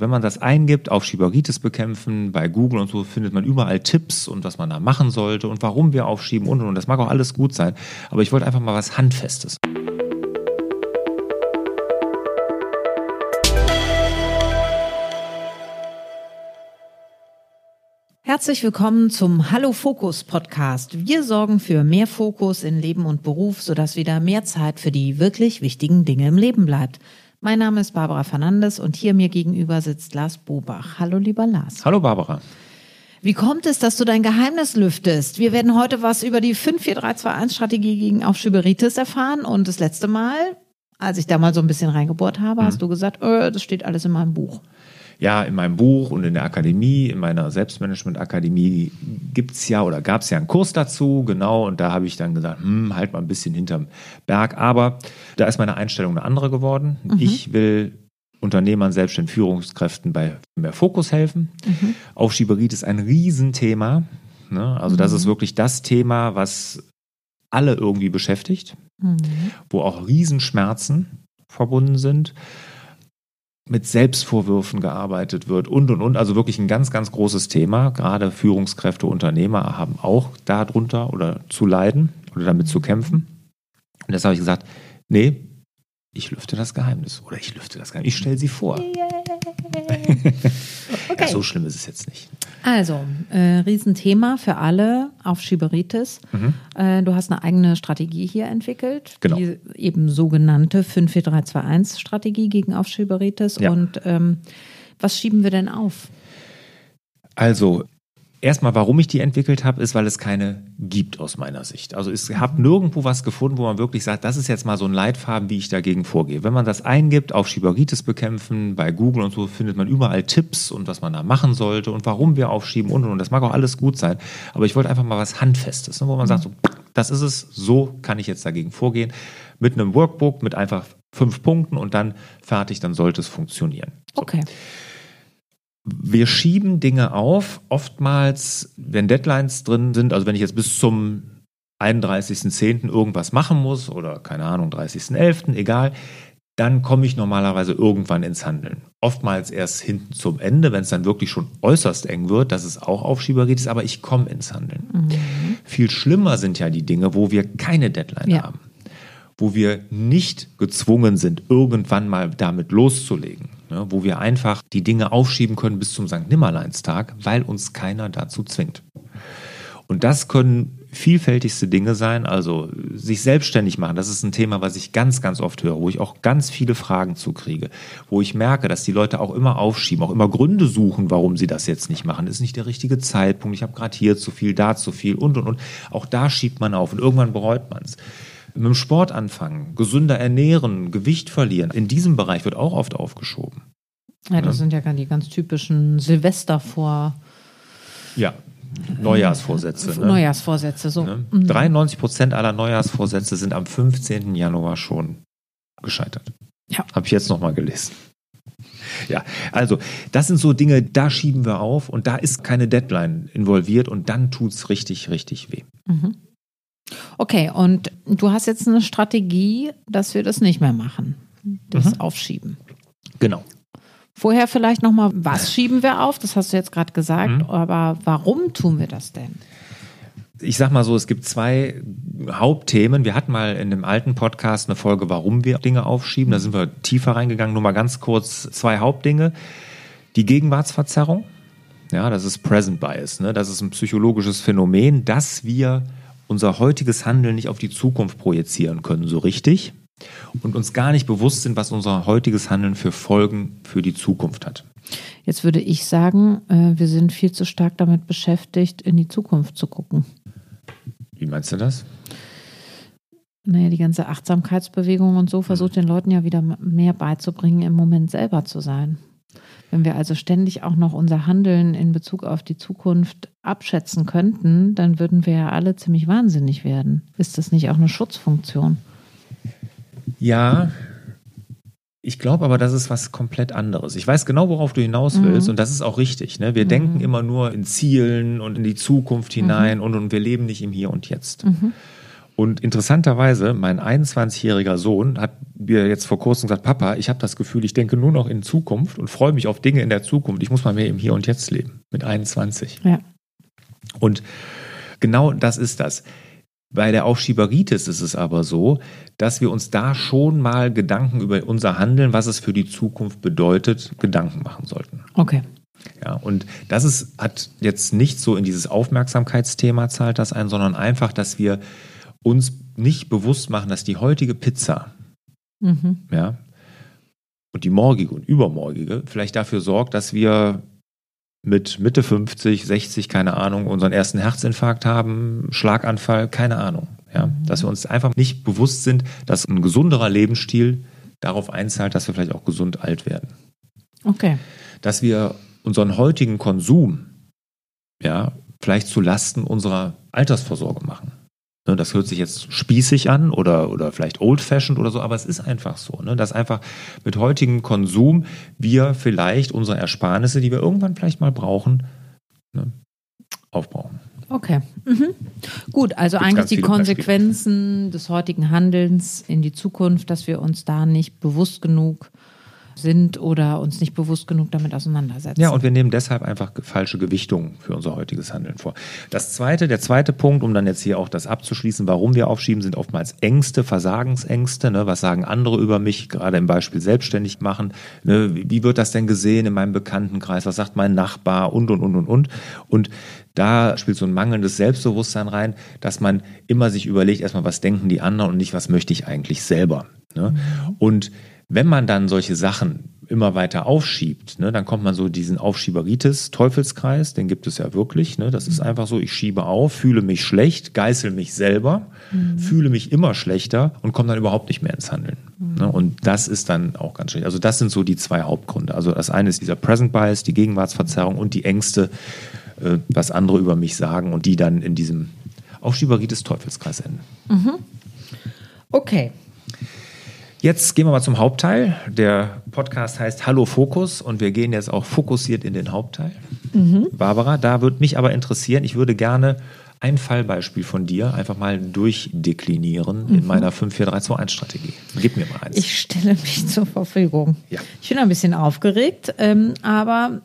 Wenn man das eingibt, auf Schieberitis bekämpfen, bei Google und so findet man überall Tipps und was man da machen sollte und warum wir aufschieben und und und. Das mag auch alles gut sein, aber ich wollte einfach mal was Handfestes. Herzlich willkommen zum Hallo Fokus Podcast. Wir sorgen für mehr Fokus in Leben und Beruf, sodass wieder mehr Zeit für die wirklich wichtigen Dinge im Leben bleibt. Mein Name ist Barbara Fernandes und hier mir gegenüber sitzt Lars Bobach. Hallo, lieber Lars. Hallo, Barbara. Wie kommt es, dass du dein Geheimnis lüftest? Wir werden heute was über die 54321-Strategie gegen Aufschieberitis erfahren. Und das letzte Mal, als ich da mal so ein bisschen reingebohrt habe, mhm. hast du gesagt, äh, das steht alles in meinem Buch ja, in meinem Buch und in der Akademie, in meiner Selbstmanagement-Akademie gibt es ja oder gab es ja einen Kurs dazu, genau, und da habe ich dann gesagt, hm, halt mal ein bisschen hinterm Berg. Aber da ist meine Einstellung eine andere geworden. Mhm. Ich will Unternehmern, selbstständigen Führungskräften bei mehr Fokus helfen. Mhm. Aufschieberit ist ein Riesenthema. Ne? Also, das ist mhm. wirklich das Thema, was alle irgendwie beschäftigt, mhm. wo auch Riesenschmerzen verbunden sind mit Selbstvorwürfen gearbeitet wird und und und. Also wirklich ein ganz, ganz großes Thema. Gerade Führungskräfte, Unternehmer haben auch darunter oder zu leiden oder damit zu kämpfen. Und das habe ich gesagt, nee, ich lüfte das Geheimnis. Oder ich lüfte das Geheimnis. Ich stelle sie vor. Yeah. okay. Ja, so schlimm ist es jetzt nicht. Also, äh, Riesenthema für alle auf Schieberitis. Mhm. Äh, du hast eine eigene Strategie hier entwickelt, genau. die eben sogenannte 54321-Strategie gegen Aufschieberitis. Ja. Und ähm, was schieben wir denn auf? Also, Erstmal, warum ich die entwickelt habe, ist, weil es keine gibt aus meiner Sicht. Also ich habe nirgendwo was gefunden, wo man wirklich sagt, das ist jetzt mal so ein Leitfaden, wie ich dagegen vorgehe. Wenn man das eingibt, auf Schieberitis bekämpfen, bei Google und so, findet man überall Tipps und was man da machen sollte und warum wir aufschieben und und und. Das mag auch alles gut sein. Aber ich wollte einfach mal was Handfestes, ne, wo man sagt, so, das ist es, so kann ich jetzt dagegen vorgehen. Mit einem Workbook, mit einfach fünf Punkten und dann fertig, dann sollte es funktionieren. So. Okay wir schieben Dinge auf, oftmals, wenn Deadlines drin sind, also wenn ich jetzt bis zum 31.10. irgendwas machen muss oder keine Ahnung, 30.11., egal, dann komme ich normalerweise irgendwann ins Handeln. Oftmals erst hinten zum Ende, wenn es dann wirklich schon äußerst eng wird, dass es auch Aufschiebergeht ist, aber ich komme ins Handeln. Mhm. Viel schlimmer sind ja die Dinge, wo wir keine Deadline ja. haben, wo wir nicht gezwungen sind, irgendwann mal damit loszulegen ne, wo wir einfach die Dinge aufschieben können bis zum St. Nimmerleinstag, weil uns keiner dazu zwingt. Und das können vielfältigste Dinge sein, also sich selbstständig machen. Das ist ein Thema, was ich ganz, ganz oft höre, wo ich auch ganz viele Fragen zukriege, wo ich merke, dass die Leute auch immer aufschieben, auch immer Gründe suchen, warum sie das jetzt nicht machen. Das ist nicht der richtige Zeitpunkt, ich habe gerade hier zu viel, da zu viel und und und. Auch da schiebt man auf und irgendwann bereut man es mit dem Sport anfangen, gesünder ernähren, Gewicht verlieren. In diesem Bereich wird auch oft aufgeschoben. Ja, das ja. sind ja die ganz typischen Silvester vor. Ja, Neujahrsvorsätze. Ne? Neujahrsvorsätze, so. Ne? 93 mhm. Prozent aller Neujahrsvorsätze sind am 15. Januar schon gescheitert. Ja. Habe ich jetzt nochmal gelesen. Ja, also das sind so Dinge, da schieben wir auf und da ist keine Deadline involviert und dann tut es richtig, richtig weh. Mhm. Okay, und du hast jetzt eine Strategie, dass wir das nicht mehr machen, das mhm. Aufschieben. Genau. Vorher vielleicht nochmal, was schieben wir auf? Das hast du jetzt gerade gesagt, mhm. aber warum tun wir das denn? Ich sag mal so, es gibt zwei Hauptthemen. Wir hatten mal in dem alten Podcast eine Folge, warum wir Dinge aufschieben. Da sind wir tiefer reingegangen. Nur mal ganz kurz zwei Hauptdinge. Die Gegenwartsverzerrung. Ja, das ist Present Bias. Ne? Das ist ein psychologisches Phänomen, dass wir unser heutiges Handeln nicht auf die Zukunft projizieren können, so richtig. Und uns gar nicht bewusst sind, was unser heutiges Handeln für Folgen für die Zukunft hat. Jetzt würde ich sagen, äh, wir sind viel zu stark damit beschäftigt, in die Zukunft zu gucken. Wie meinst du das? Naja, die ganze Achtsamkeitsbewegung und so versucht den Leuten ja wieder mehr beizubringen, im Moment selber zu sein. Wenn wir also ständig auch noch unser Handeln in Bezug auf die Zukunft abschätzen könnten, dann würden wir ja alle ziemlich wahnsinnig werden. Ist das nicht auch eine Schutzfunktion? Ja, ich glaube aber, das ist was komplett anderes. Ich weiß genau, worauf du hinaus willst mhm. und das ist auch richtig. Ne? Wir mhm. denken immer nur in Zielen und in die Zukunft hinein mhm. und, und wir leben nicht im Hier und Jetzt. Und interessanterweise, mein 21-jähriger Sohn hat mir jetzt vor kurzem gesagt, Papa, ich habe das Gefühl, ich denke nur noch in Zukunft und freue mich auf Dinge in der Zukunft. Ich muss mal mehr im Hier und Jetzt leben, mit 21. Ja. Und genau das ist das. Bei der Aufschieberitis ist es aber so, dass wir uns da schon mal Gedanken über unser Handeln, was es für die Zukunft bedeutet, Gedanken machen sollten. Okay. Ja, und das ist, hat jetzt nicht so in dieses Aufmerksamkeitsthema zahlt das ein, sondern einfach, dass wir uns nicht bewusst machen, dass die heutige Pizza, Mhm. ja, und die morgige und übermorgige vielleicht dafür sorgt, dass wir mit Mitte 50, 60, keine Ahnung, unseren ersten Herzinfarkt haben, Schlaganfall, keine Ahnung. Ja, dass wir uns einfach nicht bewusst sind, dass ein gesunderer Lebensstil darauf einzahlt, dass wir vielleicht auch gesund alt werden. Okay. Dass wir unseren heutigen Konsum ja, vielleicht zu Lasten unserer Altersvorsorge machen. Ne, Das hört sich jetzt spießig an oder, oder vielleicht old-fashioned oder so, aber es ist einfach so, ne, dass einfach mit heutigem Konsum wir vielleicht unsere Ersparnisse, die wir irgendwann vielleicht mal brauchen, ne, aufbrauchen. Okay. Mhm. Gut, also eigentlich die viele Beispiele. Konsequenzen des heutigen Handelns in die Zukunft, dass wir uns da nicht bewusst genug sind oder uns nicht bewusst genug damit auseinandersetzen. Ja, und wir nehmen deshalb einfach falsche Gewichtungen für unser heutiges Handeln vor. Das zweite, der zweite Punkt, um dann jetzt hier auch das abzuschließen, warum wir aufschieben, sind oftmals Ängste, Versagensängste. Ne? Was sagen andere über mich, gerade im Beispiel selbstständig machen? Ne? Wie wie wird das denn gesehen in meinem Bekanntenkreis? Was sagt mein Nachbar? Und, und, und, und, und. Und da spielt so ein mangelndes Selbstbewusstsein rein, dass man immer sich überlegt, erstmal, was denken die anderen und nicht, was möchte ich eigentlich selber. Ne? Und wenn man dann solche Sachen immer weiter aufschiebt, ne, dann kommt man so diesen Aufschieberitis-Teufelskreis, den gibt es ja wirklich. Ne? Das ist einfach so, ich schiebe auf, fühle mich schlecht, geißel mich selber, fühle mich immer schlechter und komme dann überhaupt nicht mehr ins Handeln. Ne? Und das ist dann auch ganz schlecht. Also das sind so die zwei Hauptgründe. Also das eine ist dieser Present Bias, die Gegenwartsverzerrung und die Ängste, äh, was andere über mich sagen und die dann in diesem Aufschieberitis-Teufelskreis enden. Okay. Jetzt gehen wir mal zum Hauptteil. Der Podcast heißt Hallo Fokus und wir gehen jetzt auch fokussiert in den Hauptteil. Barbara, da würde mich aber interessieren, ich würde gerne ein Fallbeispiel von dir einfach mal durchdeklinieren in meiner 54321-Strategie. Gib mir mal eins. Ich stelle mich zur Verfügung. Ja. Ich bin ein bisschen aufgeregt, ähm, aber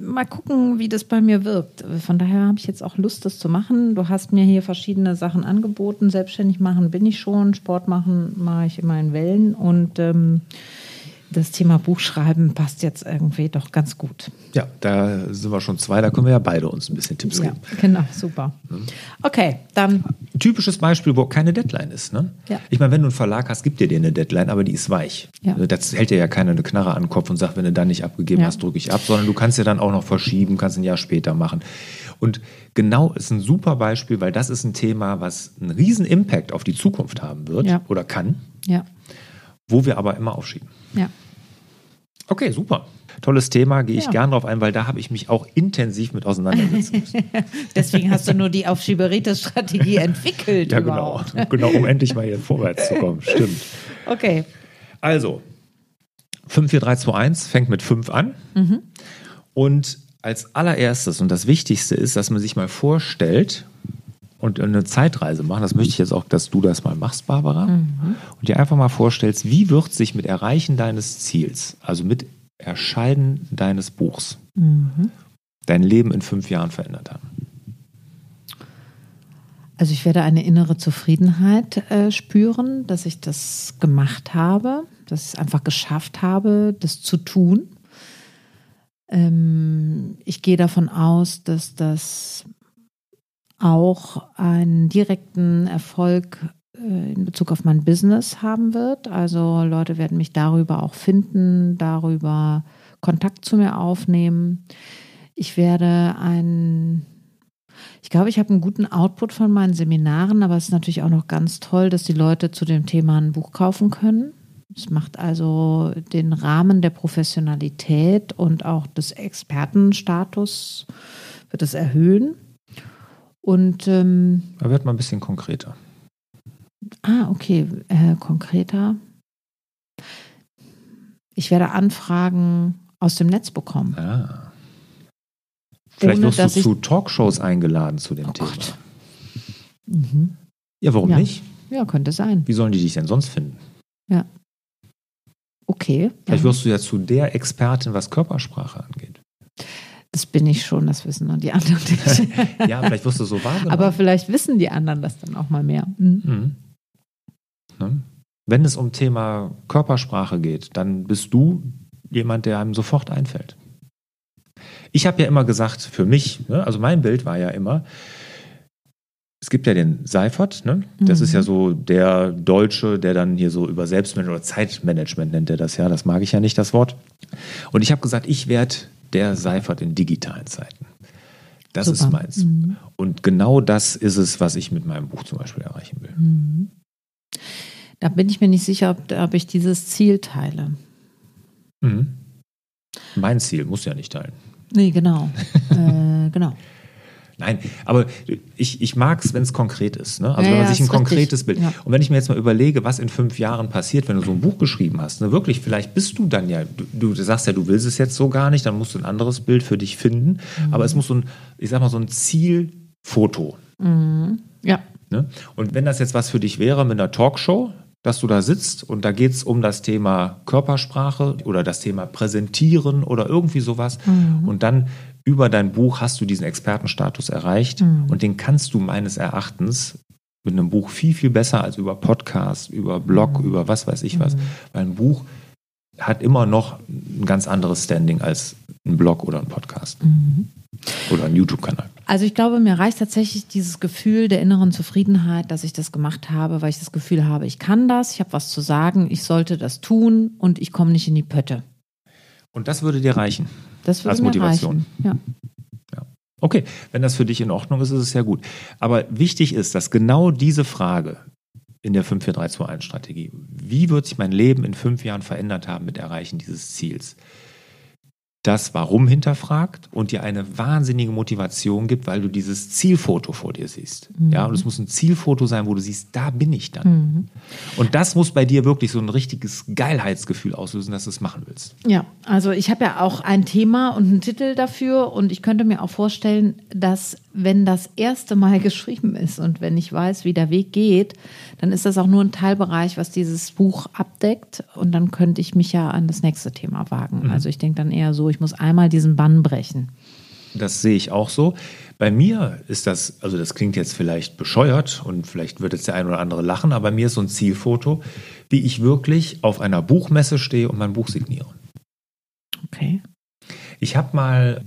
mal gucken, wie das bei mir wirkt. Von daher habe ich jetzt auch Lust, das zu machen. Du hast mir hier verschiedene Sachen angeboten. Selbstständig machen bin ich schon, Sport machen mache ich immer in Wellen und ähm, das Thema Buchschreiben passt jetzt irgendwie doch ganz gut. ja, da sind wir schon zwei, da können wir ja beide uns ein bisschen Tipps Ja, geben. genau, super. Okay, dann Typisches Beispiel, wo keine Deadline ist. Ne? Ja. Ich meine, wenn du einen Verlag hast, gibt dir dir eine Deadline, aber die ist weich. Ja. Das hält dir ja keiner eine Knarre an den Kopf und sagt, wenn du dann nicht abgegeben Ja. hast, drücke ich ab, sondern du kannst ja dann auch noch verschieben, kannst ein Jahr später machen. Und genau ist ein super Beispiel, weil das ist ein Thema, was einen riesen Impact auf die Zukunft haben wird Ja. oder kann, ja, wo wir aber immer aufschieben. ja. Okay, super. Tolles Thema, gehe ich Ja. gern drauf ein, weil da habe ich mich auch intensiv mit auseinandergesetzt. Deswegen hast du nur die Aufschieberitis-Strategie entwickelt. ja, genau. Genau, um endlich mal hier vorwärts zu kommen. Stimmt. Okay. Also, 54321 fängt mit 5 an. Und als allererstes und das Wichtigste ist, dass man sich mal vorstellt und eine Zeitreise machen. Das möchte ich jetzt auch, dass du das mal machst, Barbara. Und dir einfach mal vorstellst, wie wird sich mit Erreichen deines Ziels, also mit Erscheiden deines Buchs, dein Leben in fünf Jahren verändert haben. Also ich werde eine innere Zufriedenheit äh, spüren, dass ich das gemacht habe, dass ich es einfach geschafft habe, das zu tun. Ähm, ich gehe davon aus, dass das auch einen direkten Erfolg äh, in Bezug auf mein Business haben wird. Also Leute werden mich darüber auch finden, darüber Kontakt zu mir aufnehmen. Ich werde ein ich glaube, ich habe einen guten Output von meinen Seminaren, aber es ist natürlich auch noch ganz toll, dass die Leute zu dem Thema ein Buch kaufen können. Es macht also den Rahmen der Professionalität und auch des Expertenstatus wird es erhöhen. Und ähm, Da wird mal ein bisschen konkreter. ah, okay, äh, konkreter. Ich werde Anfragen aus dem Netz bekommen. Ah. Vielleicht wirst du zu Talkshows eingeladen zu dem Oh Thema. Mhm. Ja, warum Ja. nicht? Ja, könnte sein. Wie sollen die dich denn sonst finden? Okay. Vielleicht Ja. wirst du ja zu der Expertin, was Körpersprache angeht. Das bin ich schon, das wissen nur die anderen nicht. Ja, vielleicht wirst du so wahrgenommen. Aber vielleicht wissen die anderen das dann auch mal mehr. Mhm. Mhm. Ne? Wenn es um Thema Körpersprache geht, dann bist du jemand, der einem sofort einfällt. Ich habe ja immer gesagt, für mich, ne, also mein Bild war ja immer, es gibt ja den Seifert, ne? das Mhm. ist ja so der Deutsche, der dann hier so über Selbstmanagement oder Zeitmanagement nennt er das ja, das mag ich ja nicht, das Wort. Und ich habe gesagt, ich werde der Seifert in digitalen Zeiten. Das ist Super. meins. Mhm. Und genau das ist es, was ich mit meinem Buch zum Beispiel erreichen will. Mhm. Da bin ich mir nicht sicher, ob, ob ich dieses Ziel teile. Mhm. Mein Ziel muss ja nicht teilen. Nee, genau. äh, genau. Nein, aber ich, ich mag es, wenn es konkret ist. Ne? Also Ja, wenn man ja, sich ein ist richtig. konkretes Bild. Ja. Und wenn ich mir jetzt mal überlege, was in fünf Jahren passiert, wenn du so ein Buch geschrieben hast, ne? wirklich, vielleicht bist du dann ja, du, du sagst ja, du willst es jetzt so gar nicht, dann musst du ein anderes Bild für dich finden. Mhm. Aber es muss so ein, ich sag mal, so ein Zielfoto. Mhm. Ja. Ne? Und wenn das jetzt was für dich wäre mit einer Talkshow, dass du da sitzt und da geht es um das Thema Körpersprache oder das Thema Präsentieren oder irgendwie sowas und dann über dein Buch hast du diesen Expertenstatus erreicht und den kannst du meines Erachtens mit einem Buch viel, viel besser als über Podcast, über Blog, über was weiß ich was, weil ein Buch hat immer noch ein ganz anderes Standing als ein Blog oder ein Podcast oder ein YouTube-Kanal. Also ich glaube, mir reicht tatsächlich dieses Gefühl der inneren Zufriedenheit, dass ich das gemacht habe, weil ich das Gefühl habe, ich kann das, ich habe was zu sagen, ich sollte das tun und ich komme nicht in die Pötte. Und das würde dir reichen. Das würde Als mir Motivation. reichen. Ja. Okay, wenn das für dich in Ordnung ist, ist es ja gut. Aber wichtig ist, dass genau diese Frage in der 54321-Strategie, wie wird sich mein Leben in fünf Jahren verändert haben mit Erreichen dieses Ziels, das Warum hinterfragt und dir eine wahnsinnige Motivation gibt, weil du dieses Zielfoto vor dir siehst. Ja, und es muss ein Zielfoto sein, wo du siehst, da bin ich dann. Und das muss bei dir wirklich so ein richtiges Geilheitsgefühl auslösen, dass du es machen willst. Ja, also ich habe ja auch ein Thema und einen Titel dafür und ich könnte mir auch vorstellen, dass wenn das erste Mal geschrieben ist und wenn ich weiß, wie der Weg geht, dann ist das auch nur ein Teilbereich, was dieses Buch abdeckt und dann könnte ich mich ja an das nächste Thema wagen. Also ich denke dann eher so, ich muss einmal diesen Bann brechen. Das sehe ich auch so. Bei mir ist das, also das klingt jetzt vielleicht bescheuert und vielleicht wird jetzt der ein oder andere lachen, aber bei mir ist so ein Zielfoto, wie ich wirklich auf einer Buchmesse stehe und mein Buch signiere. Okay. Ich habe mal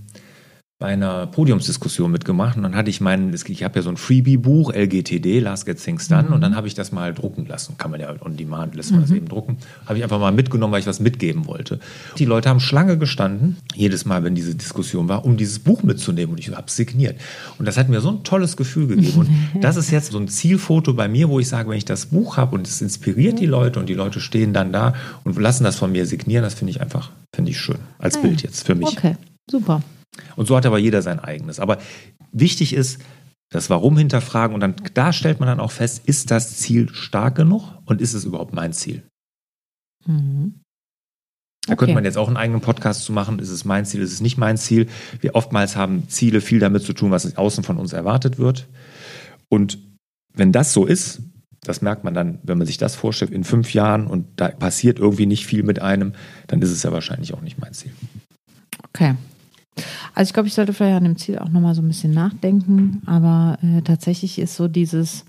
bei einer Podiumsdiskussion mitgemacht und dann hatte ich meinen, ich habe ja so ein Freebie-Buch, LGTD, Last Get Things Done, und dann habe ich das mal drucken lassen. Kann man ja on demand, lässt man das eben drucken. Habe ich einfach mal mitgenommen, weil ich was mitgeben wollte. Die Leute haben Schlange gestanden, jedes Mal, wenn diese Diskussion war, um dieses Buch mitzunehmen und ich habe es signiert. Und das hat mir so ein tolles Gefühl gegeben. Und das ist jetzt so ein Zielfoto bei mir, wo ich sage, wenn ich das Buch habe und es inspiriert die Leute und die Leute stehen dann da und lassen das von mir signieren, das finde ich einfach, finde ich schön. Als Ah ja. Bild jetzt für mich. Okay, super. Und so hat aber jeder sein eigenes. Aber wichtig ist, das Warum hinterfragen und dann da stellt man dann auch fest, ist das Ziel stark genug und ist es überhaupt mein Ziel? Mhm. Da könnte man jetzt auch einen eigenen Podcast zu machen. Ist es mein Ziel, ist es nicht mein Ziel? Wir oftmals haben Ziele viel damit zu tun, was außen von uns erwartet wird. Und wenn das so ist, das merkt man dann, wenn man sich das vorstellt, in fünf Jahren und da passiert irgendwie nicht viel mit einem, dann ist es ja wahrscheinlich auch nicht mein Ziel. Okay. Also ich glaube, ich sollte vielleicht an dem Ziel auch nochmal so ein bisschen nachdenken, aber äh, tatsächlich ist so dieses,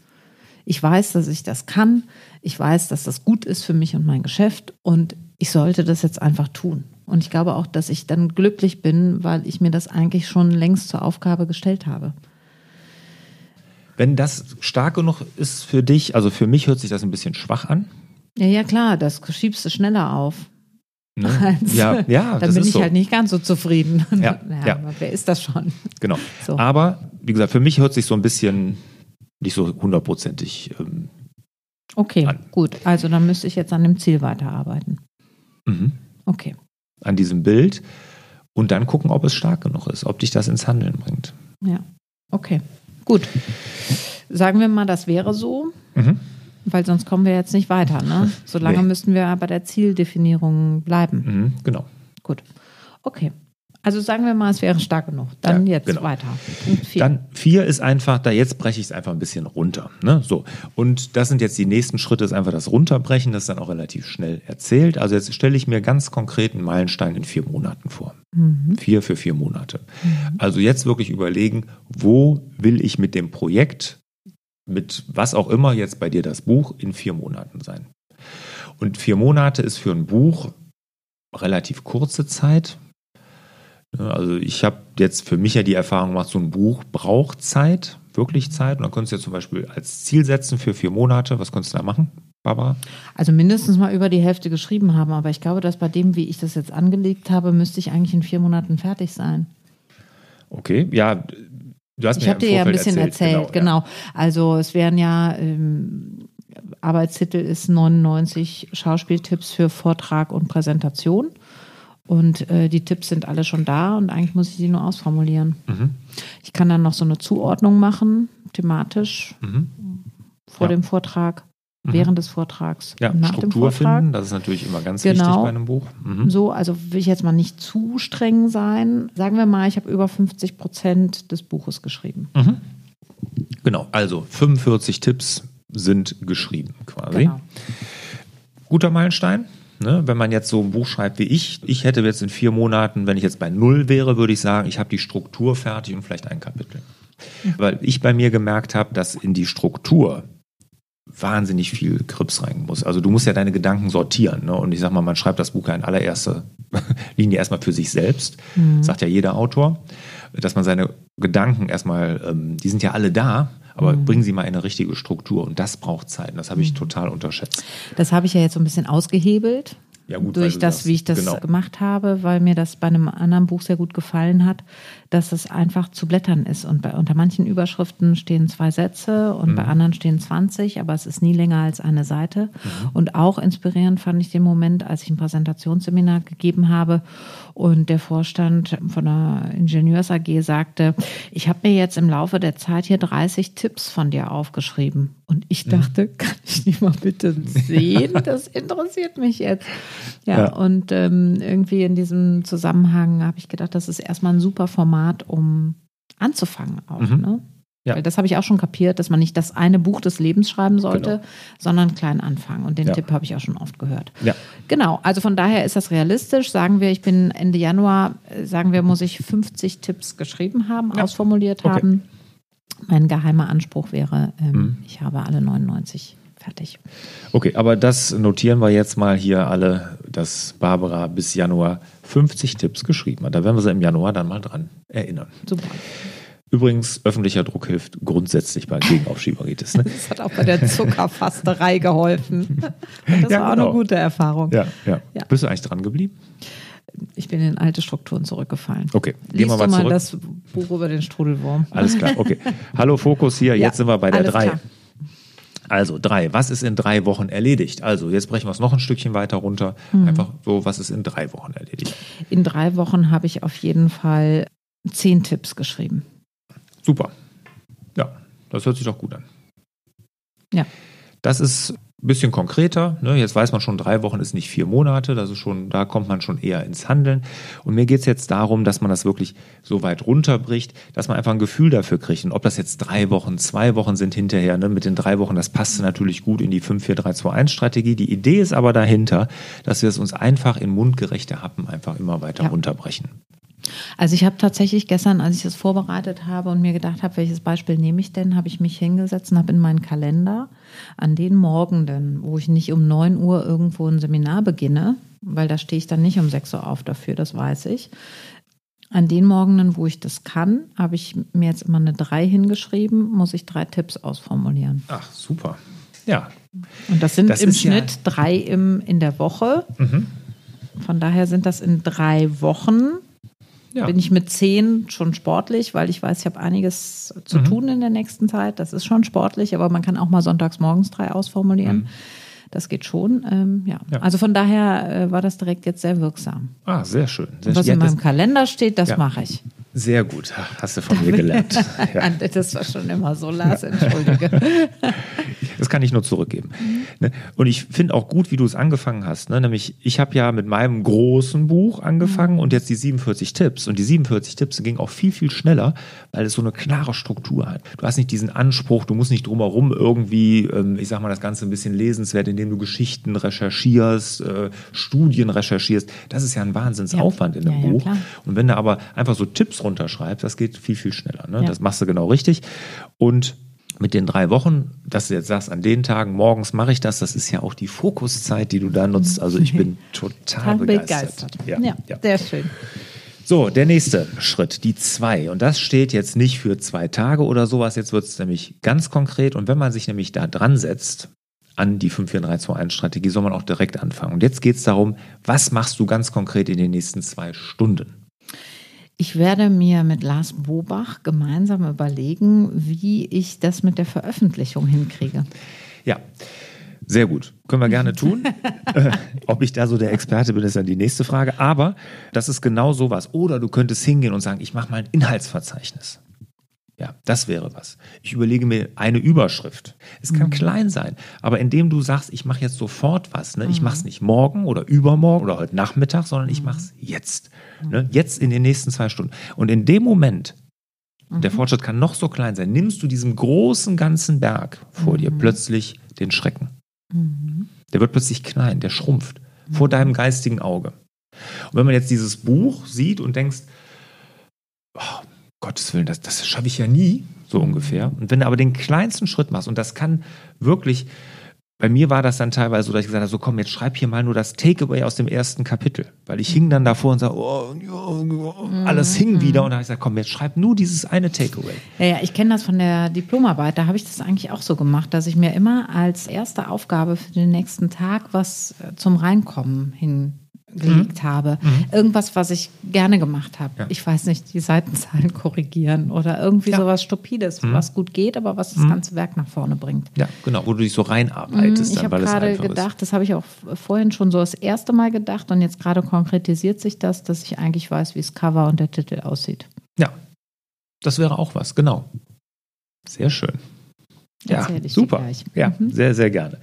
ich weiß, dass ich das kann, ich weiß, dass das gut ist für mich und mein Geschäft und ich sollte das jetzt einfach tun. Und ich glaube auch, dass ich dann glücklich bin, weil ich mir das eigentlich schon längst zur Aufgabe gestellt habe. Wenn das stark genug ist für dich, also für mich hört sich das ein bisschen schwach an. Ja, ja, klar, das schiebst du schneller auf. Ne? Als- Ja, ja, Dann das bin ich so. halt nicht ganz so zufrieden. Ja, ja. aber wer ist das schon? Genau. So. Aber wie gesagt, für mich hört sich so ein bisschen nicht so hundertprozentig. Ähm, Okay, An. gut. Also dann müsste ich jetzt an dem Ziel weiterarbeiten. mhm. Okay. an diesem Bild und dann gucken, ob es stark genug ist, ob dich das ins Handeln bringt. Ja, okay. Gut. Sagen wir mal, das wäre so, Mhm. Weil sonst kommen wir jetzt nicht weiter. Ne? Solange Nee. müssten wir bei der Zieldefinierung bleiben. Mhm. Genau. Gut. Okay. Also sagen wir mal, es wäre stark genug. Dann ja, jetzt genau. weiter. Punkt vier. Dann vier ist einfach, da jetzt breche ich es einfach ein bisschen runter. Ne? So. Und das sind jetzt die nächsten Schritte, ist einfach das Runterbrechen, das ist dann auch relativ schnell erzählt. Also jetzt stelle ich mir ganz konkret einen Meilenstein in vier Monaten vor. Mhm. Vier für vier Monate. Mhm. Also jetzt wirklich überlegen, wo will ich mit dem Projekt, mit was auch immer jetzt bei dir das Buch in vier Monaten sein. Und vier Monate ist für ein Buch relativ kurze Zeit. Also ich habe jetzt für mich ja die Erfahrung gemacht, so ein Buch braucht Zeit, wirklich Zeit. Und dann könntest du ja zum Beispiel als Ziel setzen für vier Monate. Was könntest du da machen, Barbara? Also mindestens mal über die Hälfte geschrieben haben. Aber ich glaube, dass bei dem, wie ich das jetzt angelegt habe, müsste ich eigentlich in vier Monaten fertig sein. Okay, ja. Du hast ich habe dir ja ein bisschen erzählt, erzählt genau. genau. Also es wären ja ähm, Arbeitstitel ist 99 Schauspieltipps für Vortrag und Präsentation. Und äh, die Tipps sind alle schon da und eigentlich muss ich sie nur ausformulieren. Mhm. Ich kann dann noch so eine Zuordnung machen, thematisch, mhm. vor ja. dem Vortrag, mhm. während des Vortrags, ja, nach Struktur dem Vortrag. Finden, das ist natürlich immer ganz genau. wichtig bei einem Buch. Mhm. So, also will ich jetzt mal nicht zu streng sein. Sagen wir mal, ich habe über 50 Prozent des Buches geschrieben. Mhm. Genau, also 45 Tipps sind geschrieben quasi. Genau. Guter Meilenstein. Ne? Wenn man jetzt so ein Buch schreibt wie ich, ich hätte jetzt in vier Monaten, wenn ich jetzt bei Null wäre, würde ich sagen, ich habe die Struktur fertig und vielleicht ein Kapitel. Weil ich bei mir gemerkt habe, dass in die Struktur wahnsinnig viel Krips rein muss. Also du musst ja deine Gedanken sortieren. Ne? Und ich sag mal, man schreibt das Buch ja in allererster Linie erstmal für sich selbst, mhm. sagt ja jeder Autor, dass man seine Gedanken erstmal, ähm, die sind ja alle da, aber mhm. bringen Sie mal eine richtige Struktur und das braucht Zeit. Und das habe ich mhm. total unterschätzt. Das habe ich ja jetzt so ein bisschen ausgehebelt. Ja, gut, durch das, das, wie ich das genau. gemacht habe, weil mir das bei einem anderen Buch sehr gut gefallen hat, dass es einfach zu blättern ist. Und bei, unter manchen Überschriften stehen zwei Sätze und mhm. bei anderen stehen 20, aber es ist nie länger als eine Seite. Mhm. Und auch inspirierend fand ich den Moment, als ich ein Präsentationsseminar gegeben habe und der Vorstand von der Ingenieurs AG sagte, ich habe mir jetzt im Laufe der Zeit hier 30 Tipps von dir aufgeschrieben. Und ich mhm. dachte, mhm. kann ich die mal bitte sehen? Das interessiert mich jetzt. Ja, ja. und ähm, irgendwie in diesem Zusammenhang habe ich gedacht, das ist erstmal ein super Format um anzufangen auch. Mhm. Ne? Ja. Weil das habe ich auch schon kapiert, dass man nicht das eine Buch des Lebens schreiben sollte, genau. sondern klein anfangen. Und den ja. Tipp habe ich auch schon oft gehört. Ja. Genau, also von daher ist das realistisch. Sagen wir, ich bin Ende Januar, äh, sagen wir, muss ich 50 Tipps geschrieben haben, ausformuliert okay. haben. Mein geheimer Anspruch wäre, ähm, mhm. ich habe alle 99 fertig. Okay, aber das notieren wir jetzt mal hier alle, dass Barbara bis Januar 50 Tipps geschrieben hat. Da werden wir sie im Januar dann mal dran erinnern. Super. Übrigens, öffentlicher Druck hilft grundsätzlich bei Gegenaufschieberitis. Ne? Das hat auch bei der Zuckerfasterei geholfen. das ja, war auch genau. eine gute Erfahrung. Ja, ja, ja. Bist du eigentlich dran geblieben? Ich bin in alte Strukturen zurückgefallen. Okay, gehen wir mal, mal zurück. das Buch über den Strudelwurm. Alles klar, okay. Hallo Fokus hier, jetzt sind wir bei der 3. Also drei. Was ist in drei Wochen erledigt? Also jetzt brechen wir es noch ein Stückchen weiter runter. Mhm. Einfach so, was ist in drei Wochen erledigt? In drei Wochen habe ich auf jeden Fall zehn Tipps geschrieben. Super. Ja, das hört sich doch gut an. Ja. Das ist bisschen konkreter. Ne? Jetzt weiß man schon, drei Wochen ist nicht vier Monate. Das ist schon, da kommt man schon eher ins Handeln. Und mir geht es jetzt darum, dass man das wirklich so weit runterbricht, dass man einfach ein Gefühl dafür kriegt. Und ob das jetzt drei Wochen, zwei Wochen sind hinterher, ne? mit den drei Wochen, das passt natürlich gut in die 5-4-3-2-1-Strategie. Die Idee ist aber dahinter, dass wir es uns einfach in mundgerechte Happen einfach immer weiter ja. runterbrechen. Also ich habe tatsächlich gestern, als ich das vorbereitet habe und mir gedacht habe, welches Beispiel nehme ich denn, habe ich mich hingesetzt und habe in meinen Kalender an den Morgenden, wo ich nicht um 9 Uhr irgendwo ein Seminar beginne, weil da stehe ich dann nicht um 6 Uhr auf dafür, das weiß ich. An den Morgenen, wo ich das kann, habe ich mir jetzt immer eine 3 hingeschrieben, muss ich drei Tipps ausformulieren. Ach, super. Ja. Und das sind das im Schnitt ja drei im, in der Woche. Mhm. Von daher sind das in drei Wochen ja. bin ich mit zehn schon sportlich, weil ich weiß, ich habe einiges zu mhm. tun in der nächsten Zeit. Das ist schon sportlich, aber man kann auch mal sonntags morgens drei ausformulieren. Mhm. Das geht schon. Ähm, ja. ja. Also von daher äh, war das direkt jetzt sehr wirksam. Ah, sehr schön. Sehr Was in meinem Kalender steht, das ja. mache ich. Sehr gut, hast du von mir gelernt. Ja. das war schon immer so, Lars, entschuldige. Das kann ich nur zurückgeben. Mhm. Und ich finde auch gut, wie du es angefangen hast. Ne? Nämlich, ich habe ja mit meinem großen Buch angefangen mhm. und jetzt die 47 Tipps. Und die 47 Tipps gingen auch viel, viel schneller, weil es so eine klare Struktur hat. Du hast nicht diesen Anspruch, du musst nicht drumherum irgendwie, ähm, ich sag mal, das Ganze ein bisschen lesenswert, indem du Geschichten recherchierst, äh, Studien recherchierst. Das ist ja ein Wahnsinnsaufwand ja. in einem ja, Buch. Ja, und wenn du aber einfach so Tipps runterschreibst, das geht viel, viel schneller. Ne? Das machst du genau richtig. Und mit den drei Wochen, dass du jetzt sagst, an den Tagen morgens mache ich das, das ist ja auch die Fokuszeit, die du da nutzt. Also ich bin total begeistert. begeistert. Ja, ja, ja, sehr schön. So, der nächste Schritt, die zwei. Und das steht jetzt nicht für zwei Tage oder sowas. Jetzt wird es nämlich ganz konkret. Und wenn man sich nämlich da dran setzt, an die 54321-Strategie, soll man auch direkt anfangen. Und jetzt geht es darum, was machst du ganz konkret in den nächsten zwei Stunden? Ich werde mir mit Lars Bobach gemeinsam überlegen, wie ich das mit der Veröffentlichung hinkriege. Ja. Sehr gut. Können wir gerne tun. äh, ob ich da so der Experte bin, ist dann die nächste Frage. Aber das ist genau sowas. Oder du könntest hingehen und sagen, ich mache mal ein Inhaltsverzeichnis. Ja, das wäre was. Ich überlege mir eine Überschrift. Es kann mhm. klein sein, aber indem du sagst, ich mache jetzt sofort was, ne? ich mhm. mache es nicht morgen oder übermorgen oder heute Nachmittag, sondern ich mhm. mache es jetzt. Ne? Jetzt in den nächsten zwei Stunden. Und in dem Moment, der mhm. Fortschritt kann noch so klein sein, nimmst du diesem großen ganzen Berg vor dir plötzlich den Schrecken. Der wird plötzlich klein, der schrumpft vor deinem geistigen Auge. Und wenn man jetzt dieses Buch sieht und denkst, Gottes Willen, das, das schaffe ich ja nie, so ungefähr. Und wenn du aber den kleinsten Schritt machst, und das kann wirklich, bei mir war das dann teilweise so, dass ich gesagt habe, so komm, jetzt schreib hier mal nur das Takeaway aus dem ersten Kapitel. Weil ich hing dann davor und sage, oh, oh, alles hing wieder. Und dann habe ich gesagt, komm, jetzt schreib nur dieses eine Takeaway. Ja, ja, ich kenne das von der Diplomarbeit, da habe ich das eigentlich auch so gemacht, dass ich mir immer als erste Aufgabe für den nächsten Tag was äh, zum Reinkommen hin gelegt mhm. habe. Mhm. Irgendwas, was ich gerne gemacht habe. Ja. Ich weiß nicht, die Seitenzahlen korrigieren oder irgendwie ja. sowas Stupides, mhm. was gut geht, aber was das mhm. ganze Werk nach vorne bringt. Ja, genau, wo du dich so reinarbeitest. Mhm. Ich habe gerade gedacht, ist. das habe ich auch vorhin schon so das erste Mal gedacht und jetzt gerade konkretisiert sich das, dass ich eigentlich weiß, wie das Cover und der Titel aussieht. Ja, das wäre auch was, genau. Sehr schön. Ja, super. Ja, mhm. sehr, sehr gerne.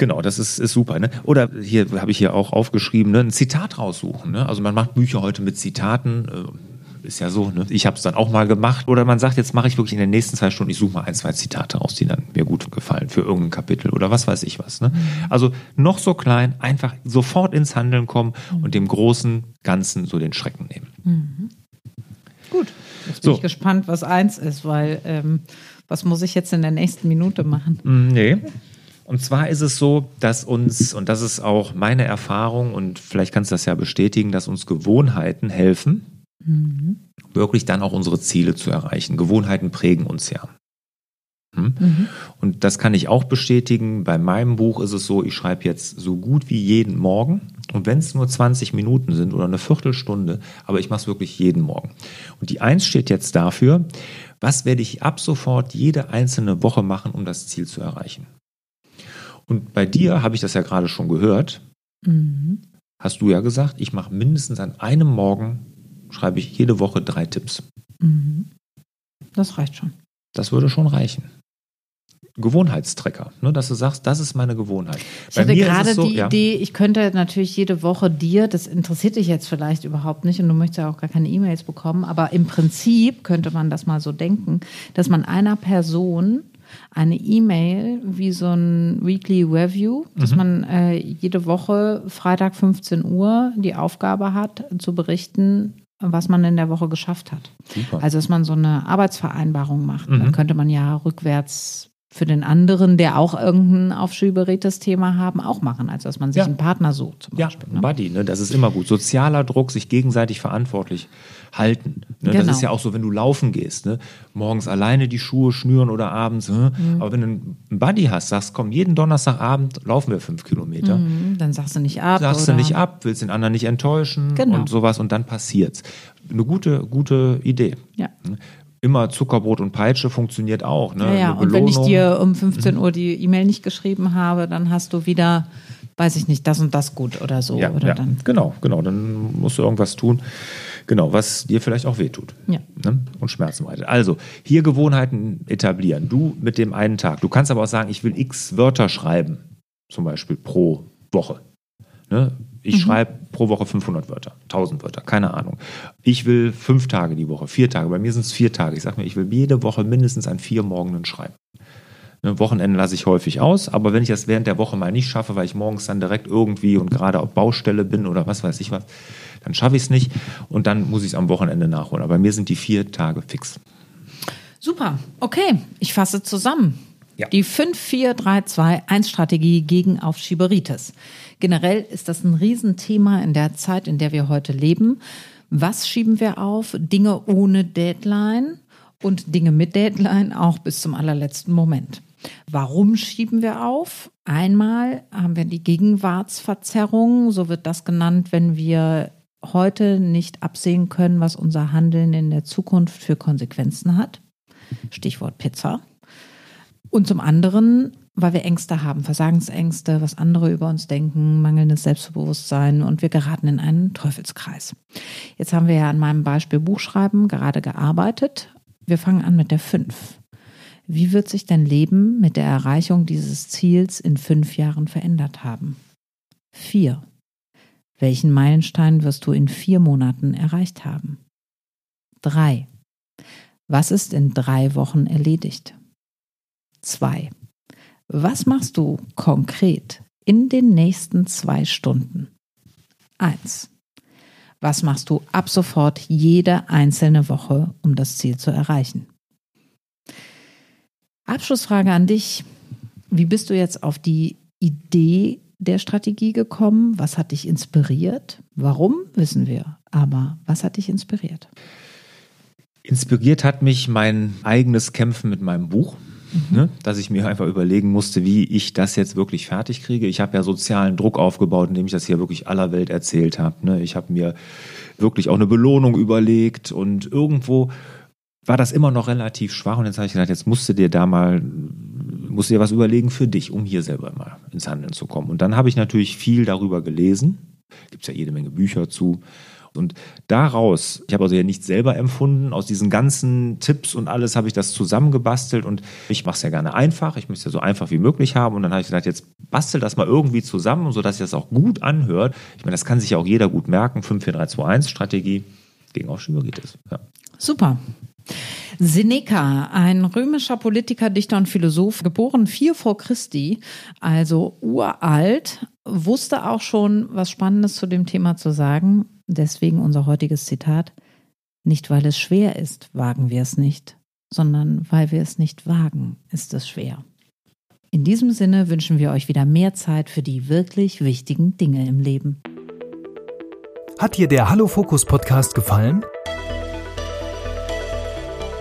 Genau, das ist, ist super. Ne? Oder hier habe ich hier auch aufgeschrieben, ne? ein Zitat raussuchen. Ne? Also man macht Bücher heute mit Zitaten. Äh, ist ja so, ne? ich habe es dann auch mal gemacht. Oder man sagt, jetzt mache ich wirklich in den nächsten zwei Stunden, ich suche mal ein, zwei Zitate raus, die dann mir gut gefallen für irgendein Kapitel oder was weiß ich was. Ne? Mhm. Also noch so klein, einfach sofort ins Handeln kommen und dem großen Ganzen so den Schrecken nehmen. Mhm. Gut, jetzt bin so. ich gespannt, was eins ist, weil ähm, was muss ich jetzt in der nächsten Minute machen? Mm, nee. Und zwar ist es so, dass uns, und das ist auch meine Erfahrung, und vielleicht kannst du das ja bestätigen, dass uns Gewohnheiten helfen, mhm. wirklich dann auch unsere Ziele zu erreichen. Gewohnheiten prägen uns ja. Hm? Mhm. Und das kann ich auch bestätigen. Bei meinem Buch ist es so, ich schreibe jetzt so gut wie jeden Morgen. Und wenn es nur 20 Minuten sind oder eine Viertelstunde, aber ich mache es wirklich jeden Morgen. Und die Eins steht jetzt dafür, was werde ich ab sofort jede einzelne Woche machen, um das Ziel zu erreichen. Und bei dir habe ich das ja gerade schon gehört. Mhm. Hast du ja gesagt, ich mache mindestens an einem Morgen, schreibe ich jede Woche drei Tipps. Mhm. Das reicht schon. Das würde schon reichen. Gewohnheitstrecker, ne, dass du sagst, das ist meine Gewohnheit. Ich Bei hatte gerade so, die ja. Idee, ich könnte natürlich jede Woche dir, das interessiert dich jetzt vielleicht überhaupt nicht und du möchtest ja auch gar keine E-Mails bekommen, aber im Prinzip könnte man das mal so denken, dass man einer Person eine E-Mail wie so ein Weekly Review, dass mhm. man äh, jede Woche Freitag 15 Uhr die Aufgabe hat, zu berichten, was man in der Woche geschafft hat. Super. Also dass man so eine Arbeitsvereinbarung macht. Mhm. Dann könnte man ja rückwärts für den anderen, der auch irgendein aufschieberedtes Thema haben, auch machen, als dass man sich ja. einen Partner sucht. Zum Beispiel, ja, ne? Buddy, ne? das ist immer gut. Sozialer Druck, sich gegenseitig verantwortlich halten. Ne? Genau. Das ist ja auch so, wenn du laufen gehst, ne? morgens alleine die Schuhe schnüren oder abends. Ne? Mhm. Aber wenn du einen Buddy hast, sagst, komm, jeden Donnerstagabend laufen wir fünf Kilometer. Mhm. Dann sagst du nicht ab. Sagst oder? du nicht ab, willst den anderen nicht enttäuschen genau. und sowas und dann passiert's. Eine gute, gute Idee. Ja. Immer Zuckerbrot und Peitsche funktioniert auch. Ne? Ja, ja. und wenn ich dir um 15 Uhr die E-Mail nicht geschrieben habe, dann hast du wieder, weiß ich nicht, das und das gut oder so. Ja, oder ja. Dann. genau, genau. Dann musst du irgendwas tun. Genau, was dir vielleicht auch wehtut. Ja. Ne? Und Schmerzen bereitet. Also, hier Gewohnheiten etablieren. Du mit dem einen Tag. Du kannst aber auch sagen, ich will x Wörter schreiben, zum Beispiel pro Woche. Ne? Ich Mhm. schreibe pro Woche 500 Wörter, 1000 Wörter, keine Ahnung. Ich will fünf Tage die Woche, vier Tage. Bei mir sind es vier Tage. Ich sage mir, ich will jede Woche mindestens an vier Morgenen schreiben. Ne, Wochenende lasse ich häufig aus, aber wenn ich das während der Woche mal nicht schaffe, weil ich morgens dann direkt irgendwie und gerade auf Baustelle bin oder was weiß ich was, dann schaffe ich es nicht und dann muss ich es am Wochenende nachholen. Aber bei mir sind die vier Tage fix. Super. Okay, ich fasse zusammen. Ja. Die 5-4-3-2-1-Strategie gegen Aufschieberitis. Generell ist das ein Riesenthema in der Zeit, in der wir heute leben. Was schieben wir auf? Dinge ohne Deadline und Dinge mit Deadline auch bis zum allerletzten Moment. Warum schieben wir auf? Einmal haben wir die Gegenwartsverzerrung, so wird das genannt, wenn wir heute nicht absehen können, was unser Handeln in der Zukunft für Konsequenzen hat. Stichwort Pizza. Und zum anderen, weil wir Ängste haben, Versagensängste, was andere über uns denken, mangelndes Selbstbewusstsein und wir geraten in einen Teufelskreis. Jetzt haben wir ja an meinem Beispiel Buchschreiben gerade gearbeitet. Wir fangen an mit der 5. Wie wird sich dein Leben mit der Erreichung dieses Ziels in fünf Jahren verändert haben? 4. Welchen Meilenstein wirst du in vier Monaten erreicht haben? 3. Was ist in drei Wochen erledigt? 2. Was machst du konkret in den nächsten zwei Stunden? 1. Was machst du ab sofort jede einzelne Woche, um das Ziel zu erreichen? Abschlussfrage an dich. Wie bist du jetzt auf die Idee der Strategie gekommen? Was hat dich inspiriert? Warum, wissen wir. Aber was hat dich inspiriert? Inspiriert hat mich mein eigenes Kämpfen mit meinem Buch. Ne, dass ich mir einfach überlegen musste, wie ich das jetzt wirklich fertig kriege. Ich habe ja sozialen Druck aufgebaut, indem ich das hier wirklich aller Welt erzählt habe. Ne. Ich habe mir wirklich auch eine Belohnung überlegt und irgendwo war das immer noch relativ schwach und jetzt habe ich gedacht, jetzt musst du dir da mal, musst dir was überlegen für dich, um hier selber mal ins Handeln zu kommen. Und dann habe ich natürlich viel darüber gelesen. Gibt es ja jede Menge Bücher zu. Und daraus, ich habe also ja nicht selber empfunden, aus diesen ganzen Tipps und alles habe ich das zusammengebastelt und ich mache es ja gerne einfach. Ich möchte es ja so einfach wie möglich haben. Und dann habe ich gedacht, jetzt bastel das mal irgendwie zusammen, sodass sich das auch gut anhört. Ich meine, das kann sich ja auch jeder gut merken. 54321 Strategie gegen Aufschieberitis. Ja. Super. Seneca, ein römischer Politiker, Dichter und Philosoph, geboren vier vor Christi, also uralt, wusste auch schon was Spannendes zu dem Thema zu sagen. Deswegen unser heutiges Zitat. Nicht weil es schwer ist, wagen wir es nicht, sondern weil wir es nicht wagen, ist es schwer. In diesem Sinne wünschen wir euch wieder mehr Zeit für die wirklich wichtigen Dinge im Leben. Hat dir der Hallo Fokus Podcast gefallen?